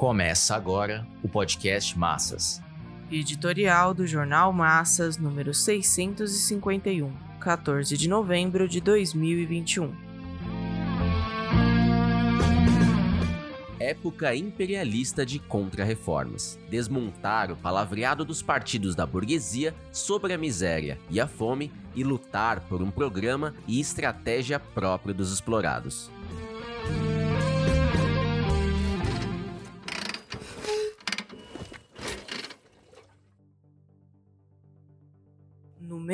Começa agora o podcast Massas. Editorial do Jornal Massas, número 651, 14 de novembro de 2021. Época imperialista de contra-reformas. Desmontar o palavreado dos partidos da burguesia sobre a miséria e a fome e lutar por um programa e estratégia próprio dos explorados.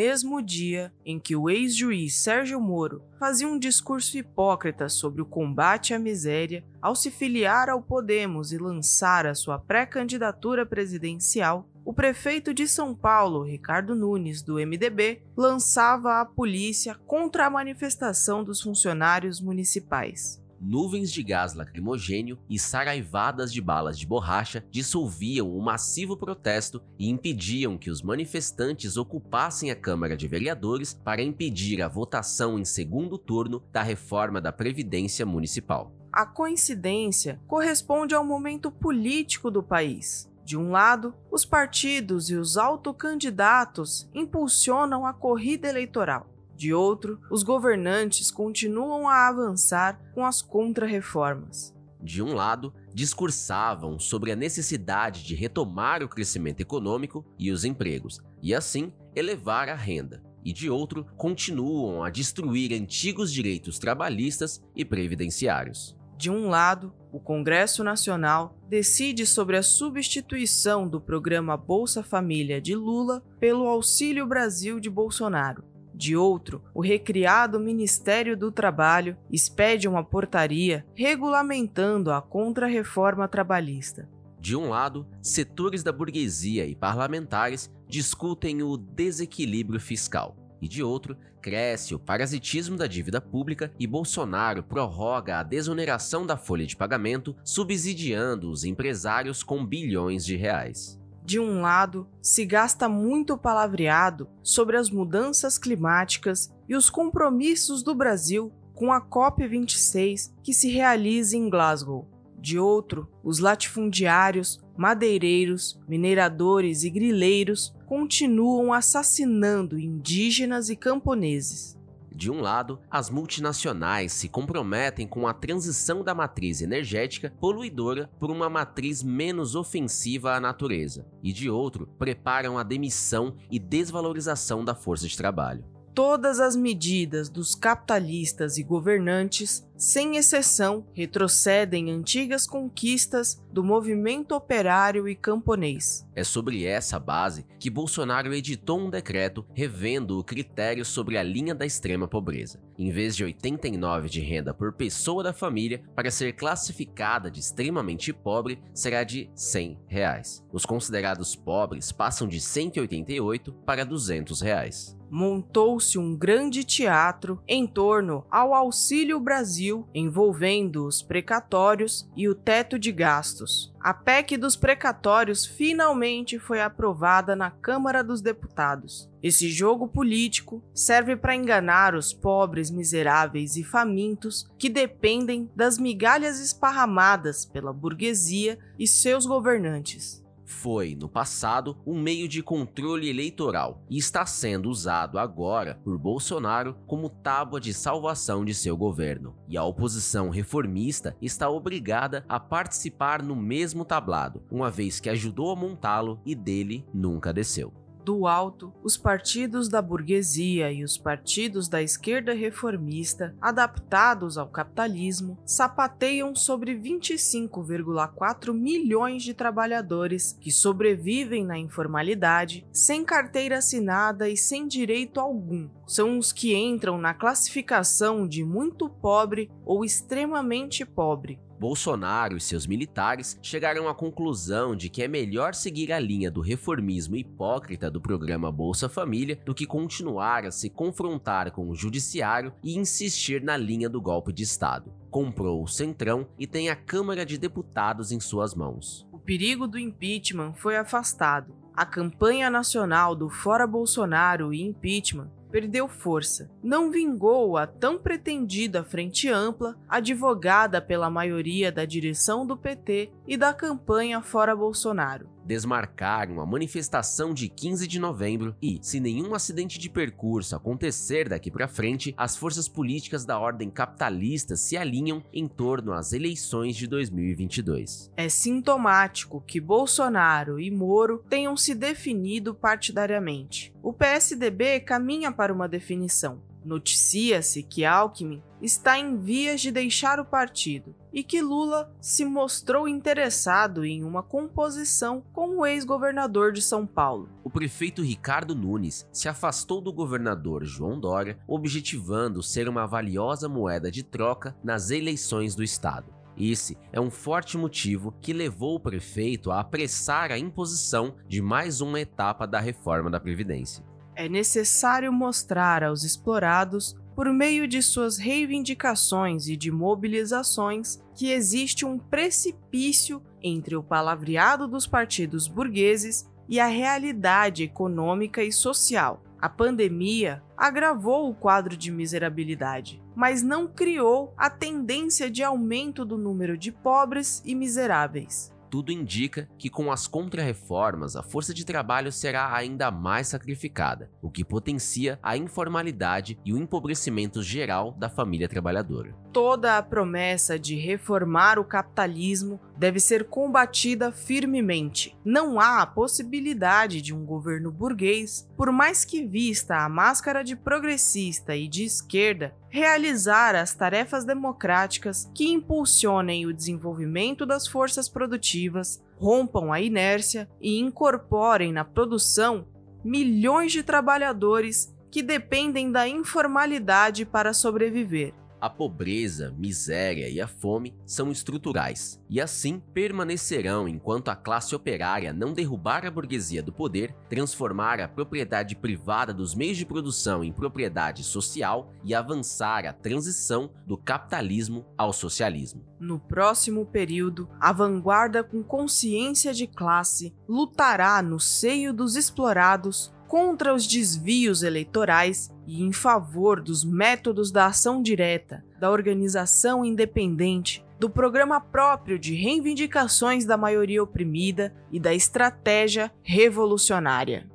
Mesmo dia em que o ex-juiz Sérgio Moro fazia um discurso hipócrita sobre o combate à miséria ao se filiar ao Podemos e lançar a sua pré-candidatura presidencial, o prefeito de São Paulo, Ricardo Nunes, do MDB, lançava a polícia contra a manifestação dos funcionários municipais. Nuvens de gás lacrimogênio e saraivadas de balas de borracha dissolviam o massivo protesto e impediam que os manifestantes ocupassem a Câmara de Vereadores para impedir a votação em segundo turno da reforma da Previdência Municipal. A coincidência corresponde ao momento político do país. De um lado, os partidos e os autocandidatos impulsionam a corrida eleitoral. De outro, os governantes continuam a avançar com as contrarreformas. De um lado, discursavam sobre a necessidade de retomar o crescimento econômico e os empregos, e assim elevar a renda. E de outro, continuam a destruir antigos direitos trabalhistas e previdenciários. De um lado, o Congresso Nacional decide sobre a substituição do programa Bolsa Família de Lula pelo Auxílio Brasil de Bolsonaro. De outro, o recriado Ministério do Trabalho expede uma portaria regulamentando a contra-reforma trabalhista. De um lado, setores da burguesia e parlamentares discutem o desequilíbrio fiscal. E de outro, cresce o parasitismo da dívida pública e Bolsonaro prorroga a desoneração da folha de pagamento, subsidiando os empresários com bilhões de reais. De um lado, se gasta muito palavreado sobre as mudanças climáticas e os compromissos do Brasil com a COP26 que se realiza em Glasgow. De outro, os latifundiários, madeireiros, mineradores e grileiros continuam assassinando indígenas e camponeses. De um lado, as multinacionais se comprometem com a transição da matriz energética poluidora por uma matriz menos ofensiva à natureza, e de outro, preparam a demissão e desvalorização da força de trabalho. Todas as medidas dos capitalistas e governantes, sem exceção, retrocedem antigas conquistas do movimento operário e camponês. É sobre essa base que Bolsonaro editou um decreto revendo o critério sobre a linha da extrema pobreza. Em vez de 89 de renda por pessoa da família, para ser classificada de extremamente pobre, será de 100 reais. Os considerados pobres passam de 188 para 200 reais montou-se um grande teatro em torno ao Auxílio Brasil, envolvendo os precatórios e o teto de gastos. A PEC dos precatórios finalmente foi aprovada na Câmara dos Deputados. Esse jogo político serve para enganar os pobres, miseráveis e famintos que dependem das migalhas esparramadas pela burguesia e seus governantes foi, no passado, um meio de controle eleitoral e está sendo usado agora por Bolsonaro como tábua de salvação de seu governo. E a oposição reformista está obrigada a participar no mesmo tablado, uma vez que ajudou a montá-lo e dele nunca desceu do alto, os partidos da burguesia e os partidos da esquerda reformista, adaptados ao capitalismo, sapateiam sobre 25,4 milhões de trabalhadores que sobrevivem na informalidade, sem carteira assinada e sem direito algum. São os que entram na classificação de muito pobre ou extremamente pobre, Bolsonaro e seus militares chegaram à conclusão de que é melhor seguir a linha do reformismo hipócrita do programa Bolsa Família do que continuar a se confrontar com o judiciário e insistir na linha do golpe de Estado. Comprou o Centrão e tem a Câmara de Deputados em suas mãos. O perigo do impeachment foi afastado. A campanha nacional do Fora Bolsonaro e impeachment perdeu força. Não vingou a tão pretendida frente ampla, advogada pela maioria da direção do PT e da campanha fora Bolsonaro desmarcaram a manifestação de 15 de novembro e, se nenhum acidente de percurso acontecer daqui para frente, as forças políticas da ordem capitalista se alinham em torno às eleições de 2022. É sintomático que Bolsonaro e Moro tenham se definido partidariamente. O PSDB caminha para uma definição. Noticia-se que Alckmin está em vias de deixar o partido e que Lula se mostrou interessado em uma composição com o ex-governador de São Paulo. O prefeito Ricardo Nunes se afastou do governador João Dória, objetivando ser uma valiosa moeda de troca nas eleições do estado. Esse é um forte motivo que levou o prefeito a apressar a imposição de mais uma etapa da reforma da Previdência é necessário mostrar aos explorados, por meio de suas reivindicações e de mobilizações, que existe um precipício entre o palavreado dos partidos burgueses e a realidade econômica e social. A pandemia agravou o quadro de miserabilidade, mas não criou a tendência de aumento do número de pobres e miseráveis. Tudo indica que com as contrarreformas a força de trabalho será ainda mais sacrificada, o que potencia a informalidade e o empobrecimento geral da família trabalhadora. Toda a promessa de reformar o capitalismo deve ser combatida firmemente. Não há a possibilidade de um governo burguês, por mais que vista a máscara de progressista e de esquerda, realizar as tarefas democráticas que impulsionem o desenvolvimento das forças produtivas, rompam a inércia e incorporem na produção milhões de trabalhadores que dependem da informalidade para sobreviver. A pobreza, miséria e a fome são estruturais e assim permanecerão enquanto a classe operária não derrubar a burguesia do poder, transformar a propriedade privada dos meios de produção em propriedade social e avançar a transição do capitalismo ao socialismo. No próximo período, a vanguarda com consciência de classe lutará no seio dos explorados contra os desvios eleitorais e em favor dos métodos da ação direta, da organização independente, do programa próprio de reivindicações da maioria oprimida e da estratégia revolucionária.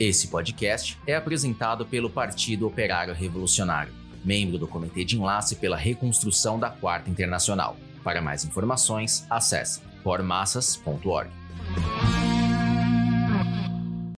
Esse podcast é apresentado pelo Partido Operário Revolucionário, membro do Comitê de Enlace pela Reconstrução da Quarta Internacional. Para mais informações, acesse formassas.org.